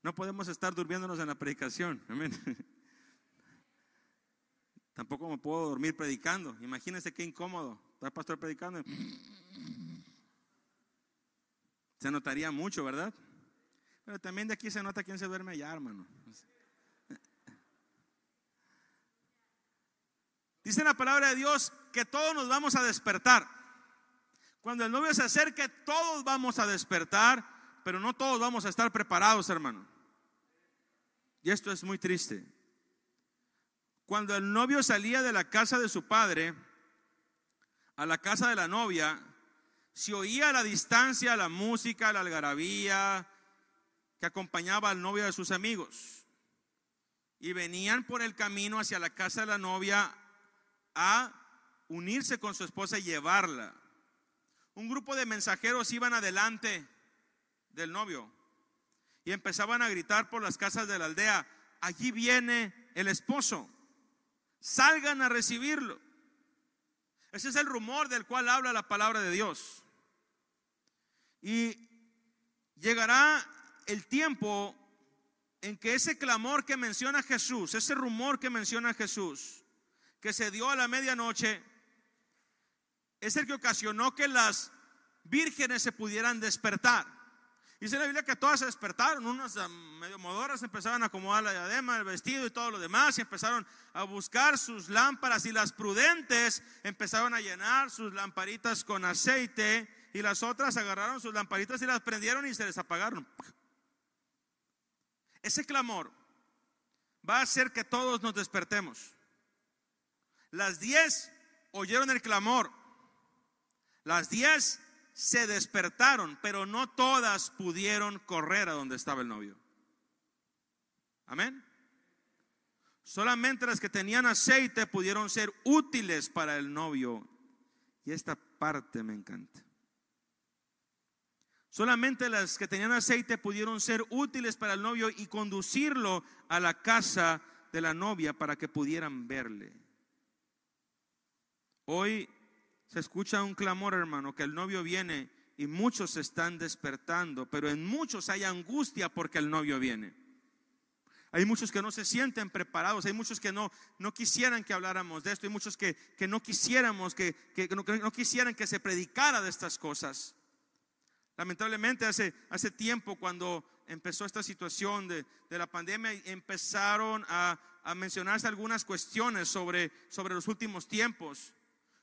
No podemos estar durmiéndonos en la predicación. Amén. Tampoco me puedo dormir predicando. Imagínense qué incómodo. Está el pastor predicando. Se notaría mucho, ¿verdad? Pero también de aquí se nota quién se duerme allá, hermano. Dice la palabra de Dios que todos nos vamos a despertar. Cuando el novio se acerque, todos vamos a despertar, pero no todos vamos a estar preparados, hermano. Y esto es muy triste. Cuando el novio salía de la casa de su padre a la casa de la novia, se oía a la distancia la música, la algarabía que acompañaba al novio de sus amigos. Y venían por el camino hacia la casa de la novia a unirse con su esposa y llevarla un grupo de mensajeros iban adelante del novio y empezaban a gritar por las casas de la aldea, allí viene el esposo, salgan a recibirlo. Ese es el rumor del cual habla la palabra de Dios. Y llegará el tiempo en que ese clamor que menciona Jesús, ese rumor que menciona Jesús, que se dio a la medianoche, es el que ocasionó que las vírgenes se pudieran despertar. Dice la Biblia que todas se despertaron, unas medio modoras empezaron a acomodar la diadema, el vestido y todo lo demás, y empezaron a buscar sus lámparas, y las prudentes empezaron a llenar sus lamparitas con aceite, y las otras agarraron sus lamparitas y las prendieron y se les apagaron. Ese clamor va a hacer que todos nos despertemos. Las diez oyeron el clamor, las diez se despertaron, pero no todas pudieron correr a donde estaba el novio. Amén. Solamente las que tenían aceite pudieron ser útiles para el novio. Y esta parte me encanta. Solamente las que tenían aceite pudieron ser útiles para el novio y conducirlo a la casa de la novia para que pudieran verle. Hoy se escucha un clamor, hermano, que el novio viene y muchos se están despertando, pero en muchos hay angustia porque el novio viene. Hay muchos que no se sienten preparados, hay muchos que no, no quisieran que habláramos de esto, hay muchos que, que no quisiéramos, que, que, no, quisieran que se predicara de estas cosas. Lamentablemente hace, hace tiempo cuando empezó esta situación de, de la pandemia, empezaron a, a mencionarse algunas cuestiones sobre, sobre los últimos tiempos.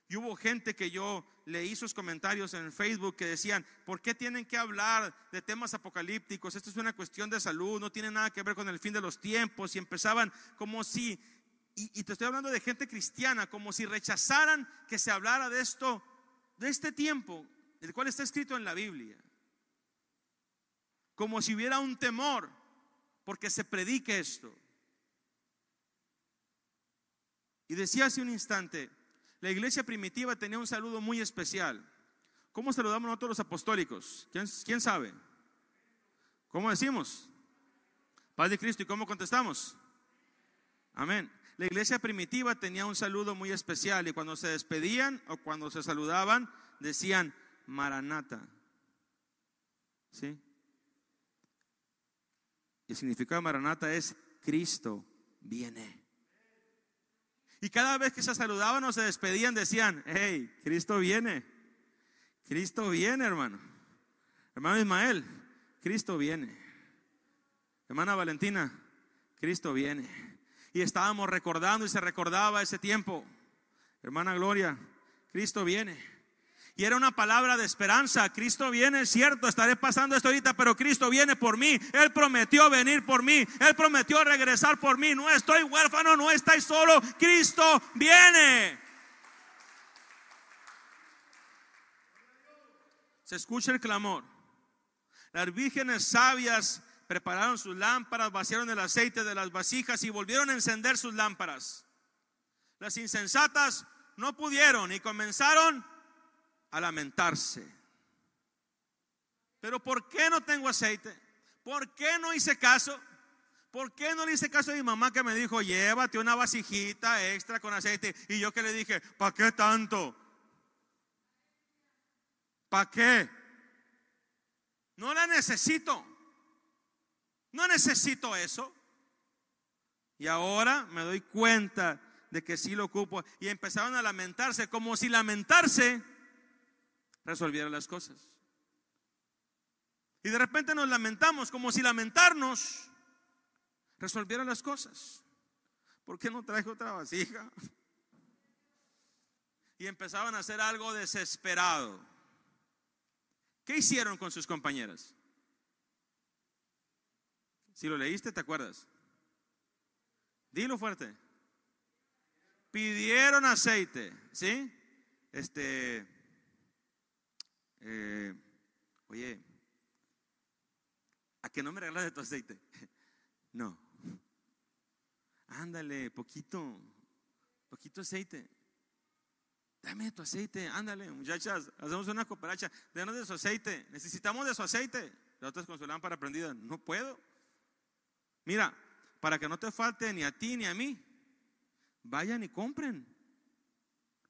Y hubo gente que yo leí sus comentarios en Facebook que decían, ¿por qué tienen que hablar de temas apocalípticos? Esto es una cuestión de salud, no tiene nada que ver con el fin de los tiempos. Y empezaban como si, y, te estoy hablando de gente cristiana, como si rechazaran que se hablara de esto, de este tiempo, el cual está escrito en la Biblia. Como si hubiera un temor porque se predique esto. Y decía hace un instante, la iglesia primitiva tenía un saludo muy especial. ¿Cómo saludamos nosotros los apostólicos? ¿Quién, sabe? ¿Cómo decimos? Paz de Cristo. ¿Y cómo contestamos? Amén. la iglesia primitiva tenía un saludo muy especial y cuando se despedían o cuando se saludaban decían Maranata. ¿Sí? El significado de Maranata es Cristo viene. Y cada vez que se saludaban o se despedían decían, hey, Cristo viene. Cristo viene, hermano. Hermano Ismael, Cristo viene. Hermana Valentina, Cristo viene. Y estábamos recordando y se recordaba ese tiempo. Hermana Gloria, Cristo viene. Y era una palabra de esperanza. Cristo viene, es cierto, estaré pasando esto ahorita, pero Cristo viene por mí. Él prometió venir por mí. Él prometió regresar por mí. No estoy huérfano, no estoy solo. Cristo viene. Se escucha el clamor. Las vírgenes sabias prepararon sus lámparas, vaciaron el aceite de las vasijas y volvieron a encender sus lámparas. Las insensatas no pudieron y comenzaron a lamentarse. Pero ¿por qué no tengo aceite? ¿Por qué no hice caso? ¿Por qué no le hice caso a mi mamá que me dijo, llévate una vasijita extra con aceite? Y yo que le dije, ¿para qué tanto? ¿Para qué? No la necesito. No necesito eso. Y ahora me doy cuenta de que sí lo ocupo. Y empezaron a lamentarse, como si lamentarse resolviera las cosas. Y de repente nos lamentamos, como si lamentarnos resolviera las cosas. ¿Por qué no traje otra vasija? Y empezaban a hacer algo desesperado. ¿Qué hicieron con sus compañeras? Si lo leíste, ¿te acuerdas? Dilo fuerte. Pidieron aceite, ¿sí? Este, eh, oye, ¿a que no me regalas de tu aceite? No. Ándale, poquito, poquito aceite. Dame tu aceite, ándale, muchachas, hacemos una cooperacha, denos de su aceite, necesitamos de su aceite. Las otras con su lámpara prendida, no puedo. Mira, para que no te falte ni a ti ni a mí, vayan y compren.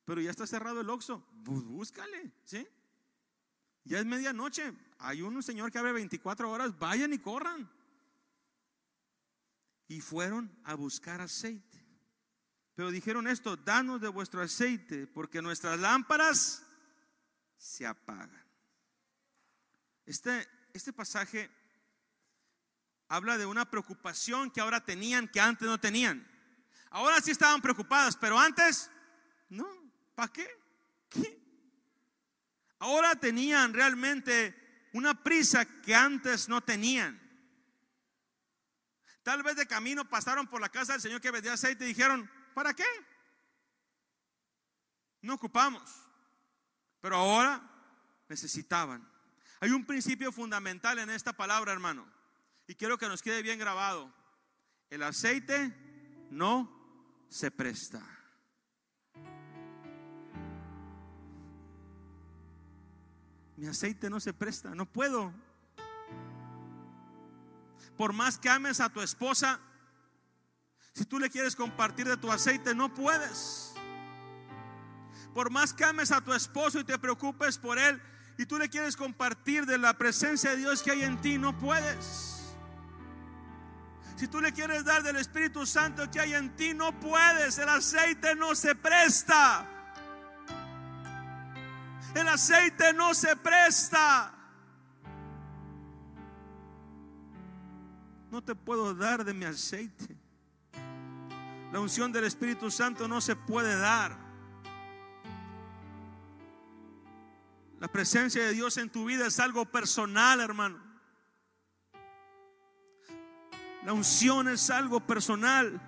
Pero ya está cerrado el Oxxo, búscale, ¿sí? Ya es medianoche, hay un señor que abre 24 horas, vayan y corran. Y fueron a buscar aceite. Pero dijeron esto, danos de vuestro aceite, porque nuestras lámparas se apagan. Este, este pasaje habla de una preocupación que ahora tenían que antes no tenían. Ahora sí estaban preocupadas, pero antes, no, ¿para qué? ¿Qué? Ahora tenían realmente una prisa que antes no tenían. Tal vez de camino pasaron por la casa del Señor que vendía aceite y dijeron, ¿para qué? No ocupamos. Pero ahora necesitaban. Hay un principio fundamental en esta palabra, hermano. Y quiero que nos quede bien grabado. El aceite no se presta. Mi aceite no se presta, no puedo. Por más que ames a tu esposa, si tú le quieres compartir de tu aceite, no puedes. Por más que ames a tu esposo y te preocupes por él, y tú le quieres compartir de la presencia de Dios que hay en ti, no puedes. Si tú le quieres dar del Espíritu Santo que hay en ti, no puedes. El aceite no se presta. El aceite no se presta. No te puedo dar de mi aceite. La unción del Espíritu Santo no se puede dar. La presencia de Dios en tu vida es algo personal, hermano. La unción es algo personal.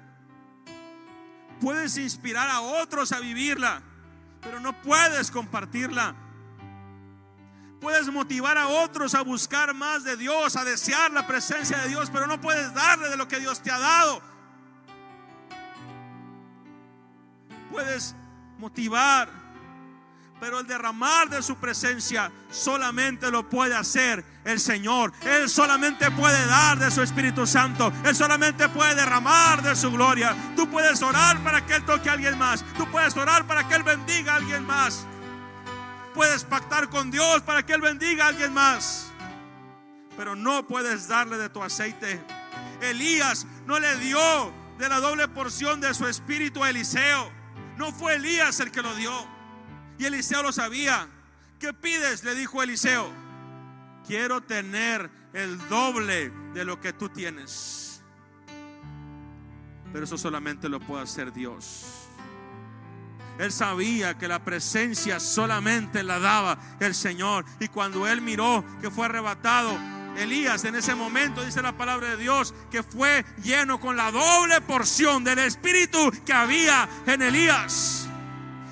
Puedes inspirar a otros a vivirla, pero no puedes compartirla. Puedes motivar a otros a buscar más de Dios, a desear la presencia de Dios, pero no puedes darle de lo que Dios te ha dado. Puedes motivar, Pero el derramar de su presencia solamente lo puede hacer el Señor. Él solamente puede dar de su Espíritu Santo. Él solamente puede derramar de su gloria. Tú puedes orar para que Él toque a alguien más. Tú puedes orar para que Él bendiga a alguien más. Puedes pactar con Dios para que Él bendiga a alguien más. Pero no puedes darle de tu aceite. Elías no le dio de la doble porción de su espíritu a Eliseo. No fue Elías el que lo dio. Y Eliseo lo sabía. ¿Qué pides? Le dijo Eliseo. Quiero tener el doble de lo que tú tienes. Pero eso solamente lo puede hacer Dios. Él sabía que la presencia solamente la daba el Señor. Y cuando él miró que fue arrebatado, Elías en ese momento, dice la palabra de Dios, que fue lleno con la doble porción del Espíritu que había en Elías.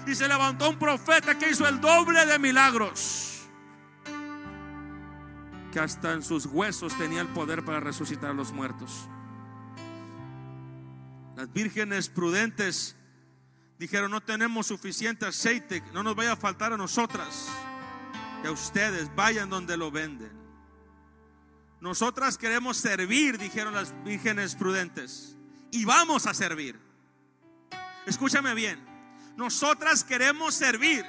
Y se levantó un profeta que hizo el doble de milagros. Que hasta en sus huesos tenía el poder para resucitar a los muertos. Las vírgenes prudentes dijeron, no tenemos suficiente aceite, no nos vaya a faltar a nosotras. Que a ustedes vayan donde lo venden. Nosotras queremos servir, dijeron las vírgenes prudentes. Y vamos a servir. Escúchame bien. Nosotras queremos servir.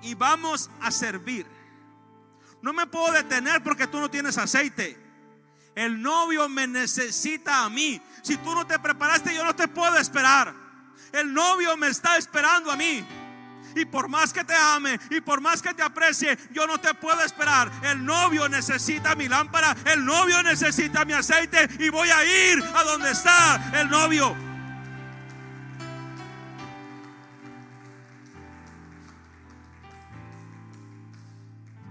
Y vamos a servir. No me puedo detener porque tú no tienes aceite. El novio me necesita a mí. Si tú no te preparaste, yo no te puedo esperar. El novio me está esperando a mí. Y por más que te ame y por más que te aprecie, yo no te puedo esperar. El novio necesita mi lámpara, el novio necesita mi aceite y voy a ir a donde está el novio.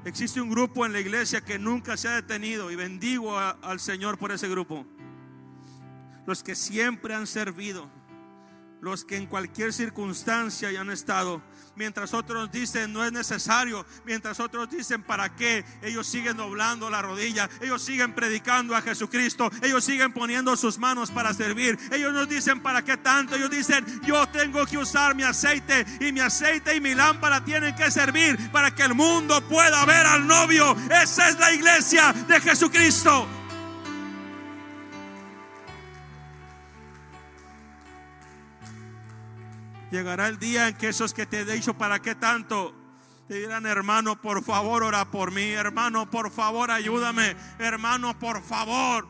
Existe un grupo en la iglesia que nunca se ha detenido y bendigo al Señor por ese grupo. Los que siempre han servido, los que en cualquier circunstancia han estado mientras otros dicen no es necesario, mientras otros dicen para qué, ellos siguen doblando la rodilla, ellos siguen predicando a Jesucristo, ellos siguen poniendo sus manos para servir, ellos nos dicen para qué tanto, ellos dicen yo tengo que usar mi aceite y mi aceite y mi lámpara tienen que servir para que el mundo pueda ver al novio. Esa es la iglesia de Jesucristo. Llegará el día en que esos que te he dicho, ¿para qué tanto? Te dirán, hermano, por favor, ora por mí. Hermano, por favor, ayúdame. Hermano, por favor.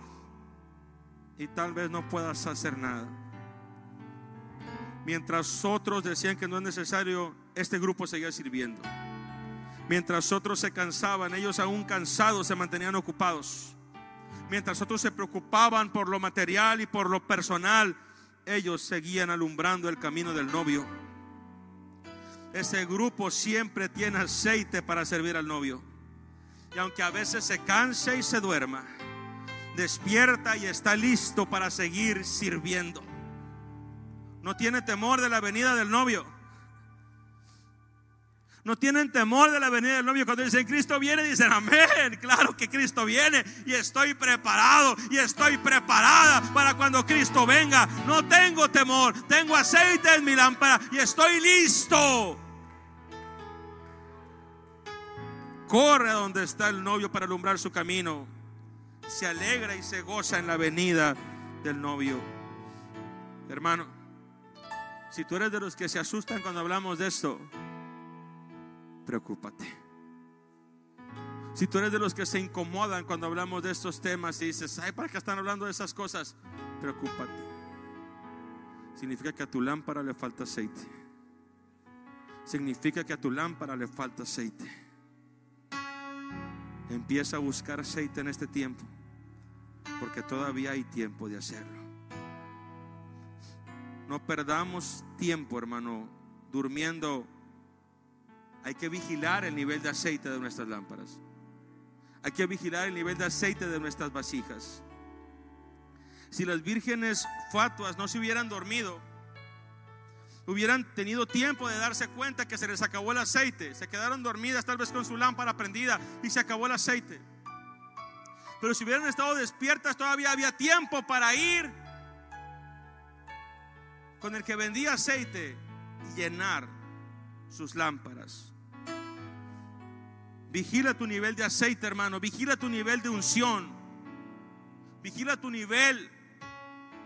Y tal vez no puedas hacer nada. Mientras otros decían que no es necesario, este grupo seguía sirviendo. Mientras otros se cansaban, ellos aún cansados se mantenían ocupados. Mientras otros se preocupaban por lo material y por lo personal, ellos seguían alumbrando el camino del novio. Ese grupo siempre tiene aceite para servir al novio. Y aunque a veces se canse y se duerma, despierta y está listo para seguir sirviendo. No tiene temor de la venida del novio no tienen temor de la venida del novio. Cuando dicen Cristo viene, dicen amén. Claro que Cristo viene y estoy preparado y estoy preparada para cuando Cristo venga. No tengo temor, tengo aceite en mi lámpara y estoy listo. Corre a donde está el novio para alumbrar su camino. Se alegra y se goza en la venida del novio. Hermano, si tú eres de los que se asustan cuando hablamos de esto, preocúpate. Si tú eres de los que se incomodan cuando hablamos de estos temas y dices, ay, ¿para qué están hablando de esas cosas? Preocúpate. Significa que a tu lámpara le falta aceite. Significa que a tu lámpara le falta aceite. Empieza a buscar aceite en este tiempo, porque todavía hay tiempo de hacerlo. No perdamos tiempo, hermano, durmiendo hay que vigilar el nivel de aceite de nuestras lámparas. Hay que vigilar el nivel de aceite de nuestras vasijas. Si las vírgenes fatuas no se hubieran dormido, hubieran tenido tiempo de darse cuenta que se les acabó el aceite. Se quedaron dormidas tal vez con su lámpara prendida y se acabó el aceite. Pero si hubieran estado despiertas todavía había tiempo para ir con el que vendía aceite y llenar sus lámparas. Vigila tu nivel de aceite, hermano. Vigila tu nivel de unción. Vigila tu nivel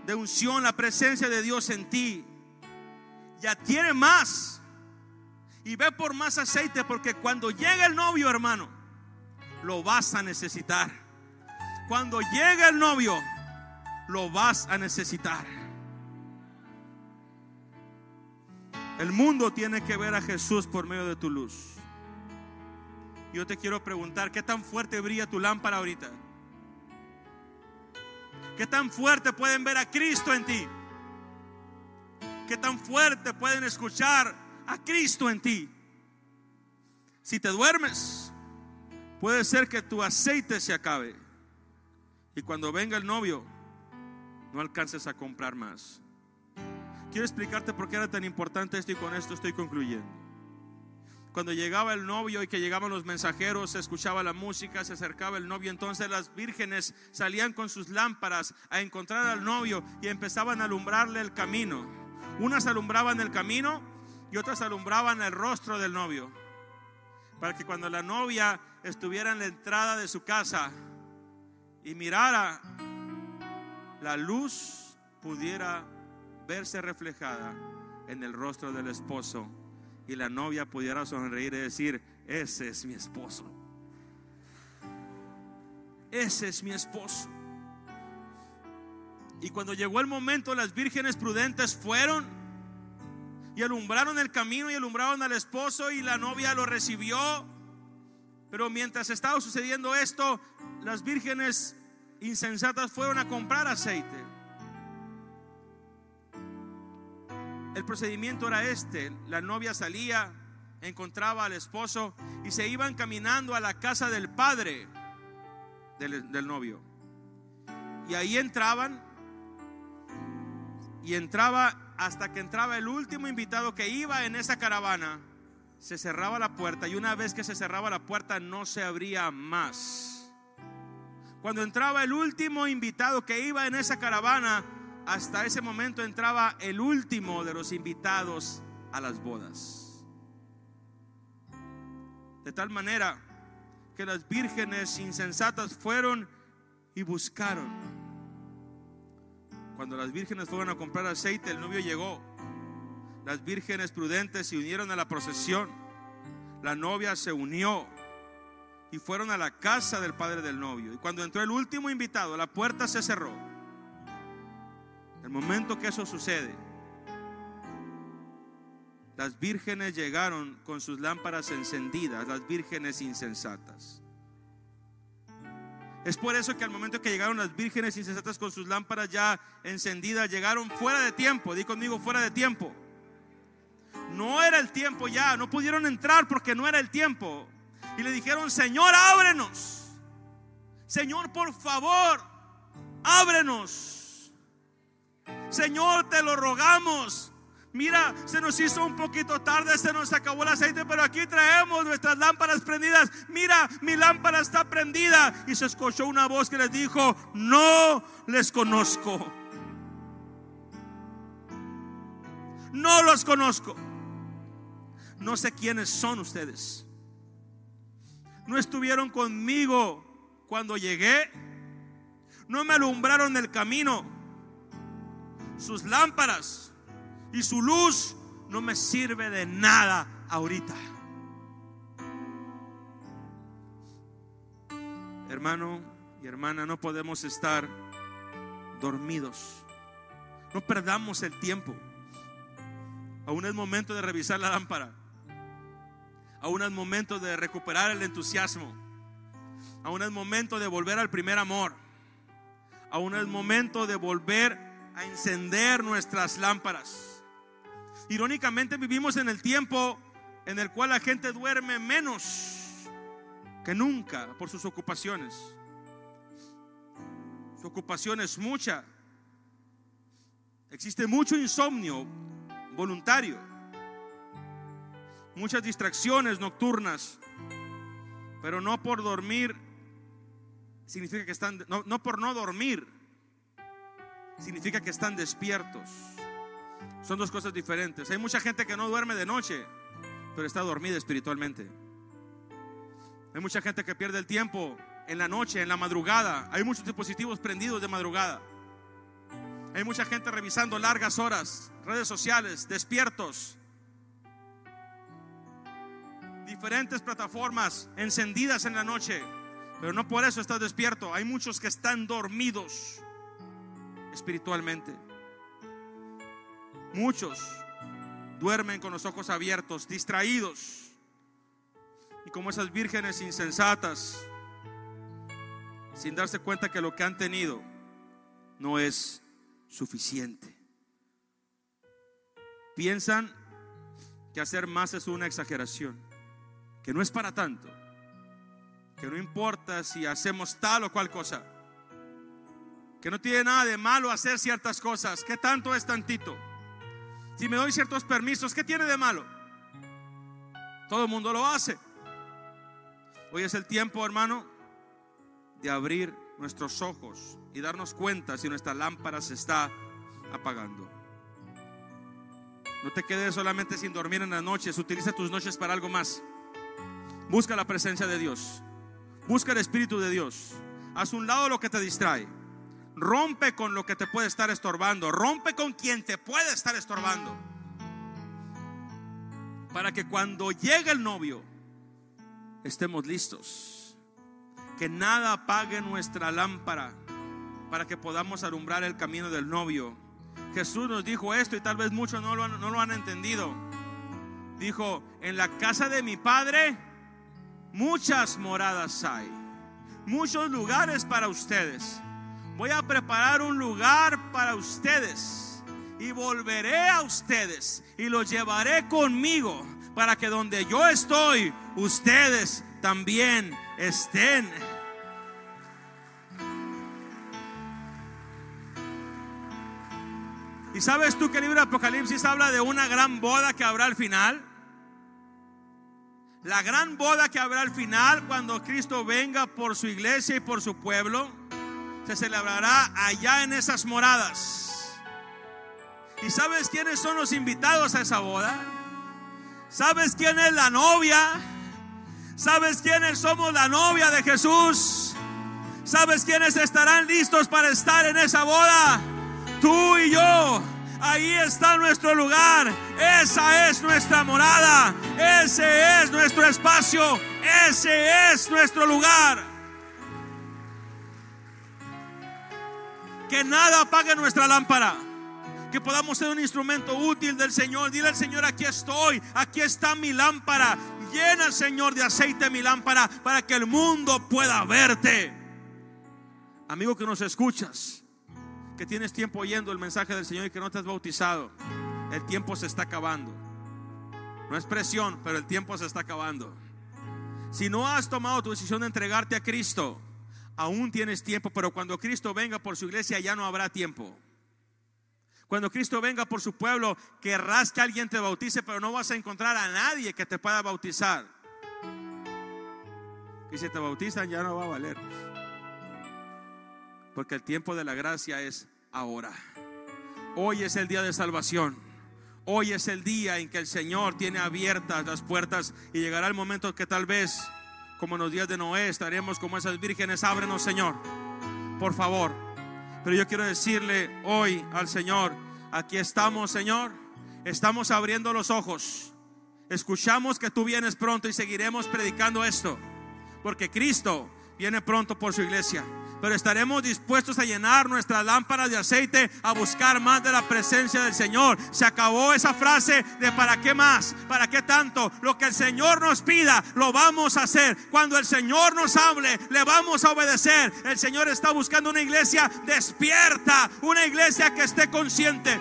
de unción, la presencia de Dios en ti. Ya tiene más. Y ve por más aceite porque cuando llegue el novio, hermano, lo vas a necesitar. Cuando llegue el novio, lo vas a necesitar. El mundo tiene que ver a Jesús por medio de tu luz. Yo te quiero preguntar, ¿qué tan fuerte brilla tu lámpara ahorita? ¿Qué tan fuerte pueden ver a Cristo en ti? ¿Qué tan fuerte pueden escuchar a Cristo en ti? Si te duermes, puede ser que tu aceite se acabe. Y cuando venga el novio, no alcances a comprar más. Quiero explicarte por qué era tan importante esto y con esto estoy concluyendo. Cuando llegaba el novio y que llegaban los mensajeros, se escuchaba la música, se acercaba el novio, entonces las vírgenes salían con sus lámparas a encontrar al novio y empezaban a alumbrarle el camino. Unas alumbraban el camino y otras alumbraban el rostro del novio. Para que cuando la novia estuviera en la entrada de su casa y mirara, la luz pudiera verse reflejada en el rostro del esposo y la novia pudiera sonreír y decir, ese es mi esposo. Ese es mi esposo. Y cuando llegó el momento, las vírgenes prudentes fueron y alumbraron el camino y alumbraron al esposo y la novia lo recibió. Pero mientras estaba sucediendo esto, las vírgenes insensatas fueron a comprar aceite. El procedimiento era este. La novia salía, encontraba al esposo y se iban caminando a la casa del padre del, novio. Y ahí entraban y entraba hasta que entraba el último invitado que iba en esa caravana. Se cerraba la puerta y una vez que se cerraba la puerta no se abría más. Cuando entraba el último invitado que iba en esa caravana, hasta ese momento entraba el último de los invitados a las bodas. De tal manera que las vírgenes insensatas fueron y buscaron. Cuando las vírgenes fueron a comprar aceite, el novio llegó. Las vírgenes prudentes se unieron a la procesión. La novia se unió y fueron a la casa del padre del novio. Y cuando entró el último invitado, la puerta se cerró. El momento que eso sucede, las vírgenes llegaron con sus lámparas encendidas, las vírgenes insensatas. Es por eso que al momento que llegaron las vírgenes insensatas con sus lámparas ya encendidas, llegaron fuera de tiempo. Di conmigo, fuera de tiempo. No era el tiempo ya, no pudieron entrar porque no era el tiempo. Y le dijeron, Señor, ábrenos. Señor, por favor, ábrenos. Señor, te lo rogamos. Mira, se nos hizo un poquito tarde, se nos acabó el aceite, pero aquí traemos nuestras lámparas prendidas. Mira, mi lámpara está prendida. Y se escuchó una voz que les dijo, no les conozco. No los conozco. No sé quiénes son ustedes. No estuvieron conmigo cuando llegué. No me alumbraron el camino sus lámparas y su luz no me sirve de nada ahorita. Hermano y hermana, no podemos estar dormidos. No perdamos el tiempo. Aún es momento de revisar la lámpara. Aún es momento de recuperar el entusiasmo. Aún es momento de volver al primer amor. Aún es momento de volver a encender nuestras lámparas. Irónicamente vivimos en el tiempo en el cual la gente duerme menos que nunca por sus ocupaciones. Su ocupación es mucha. Existe mucho insomnio voluntario. Muchas distracciones nocturnas. Pero no por dormir significa que están, no, no por no dormir significa que están despiertos. Son dos cosas diferentes. Hay mucha gente que no duerme de noche, pero está dormida espiritualmente. Hay mucha gente que pierde el tiempo en la noche, en la madrugada. Hay muchos dispositivos prendidos de madrugada. Hay mucha gente revisando largas horas, redes sociales, despiertos. Diferentes plataformas encendidas en la noche. Pero no por eso estás despierto. Hay muchos que están dormidos espiritualmente. Muchos duermen con los ojos abiertos, distraídos. Y como esas vírgenes insensatas, sin darse cuenta que lo que han tenido no es suficiente. Piensan que hacer más es una exageración, que no es para tanto, que no importa si hacemos tal o cual cosa, que no tiene nada de malo hacer ciertas cosas, que tanto es tantito. Si me doy ciertos permisos, ¿qué tiene de malo? Todo el mundo lo hace. Hoy es el tiempo, hermano, de abrir nuestros ojos y darnos cuenta si nuestra lámpara se está apagando. No te quedes solamente sin dormir en las noches, utiliza tus noches para algo más. Busca la presencia de Dios. Busca el Espíritu de Dios. Haz un lado lo que te distrae. Rompe con lo que te puede estar estorbando. Rompe con quien te puede estar estorbando. Para que cuando llegue el novio estemos listos. Que nada apague nuestra lámpara para que podamos alumbrar el camino del novio. Jesús nos dijo esto y tal vez muchos no lo han, no lo han entendido. Dijo, en la casa de mi padre muchas moradas hay, muchos lugares para ustedes. Voy a preparar un lugar para ustedes y volveré a ustedes y los llevaré conmigo para que donde yo estoy, ustedes también estén. ¿Y sabes tú que el libro de Apocalipsis habla de una gran boda que habrá al final? La gran boda que habrá al final cuando Cristo venga por su iglesia y por su pueblo se celebrará allá en esas moradas. ¿Y sabes quiénes son los invitados a esa boda? ¿Sabes quién es la novia? ¿Sabes quiénes somos la novia de Jesús? ¿Sabes quiénes estarán listos para estar en esa boda? Tú y yo. Ahí está nuestro lugar. Esa es nuestra morada. Ese es nuestro espacio. Ese es nuestro lugar. Que nada apague nuestra lámpara. Que podamos ser un instrumento útil del Señor. Dile al Señor, aquí estoy. Aquí está mi lámpara. Llena, Señor, de aceite mi lámpara para que el mundo pueda verte. Amigo que nos escuchas que tienes tiempo oyendo el mensaje del Señor y que no te has bautizado, el tiempo se está acabando. No es presión, pero el tiempo se está acabando. Si no has tomado tu decisión de entregarte a Cristo, aún tienes tiempo, pero cuando Cristo venga por su iglesia ya no habrá tiempo. Cuando Cristo venga por su pueblo, querrás que alguien te bautice, pero no vas a encontrar a nadie que te pueda bautizar. Y si te bautizan ya no va a valer. Porque el tiempo de la gracia es ahora. Hoy es el día de salvación. Hoy es el día en que el Señor tiene abiertas las puertas y llegará el momento que tal vez, como en los días de Noé, estaremos como esas vírgenes. Ábrenos, Señor, por favor. Pero yo quiero decirle hoy al Señor, aquí estamos, Señor. Estamos abriendo los ojos. Escuchamos que tú vienes pronto y seguiremos predicando esto. Porque Cristo viene pronto por su iglesia pero estaremos dispuestos a llenar nuestra lámpara de aceite, a buscar más de la presencia del Señor. Se acabó esa frase de para qué más, para qué tanto. Lo que el Señor nos pida, lo vamos a hacer. Cuando el Señor nos hable, le vamos a obedecer. El Señor está buscando una iglesia despierta, una iglesia que esté consciente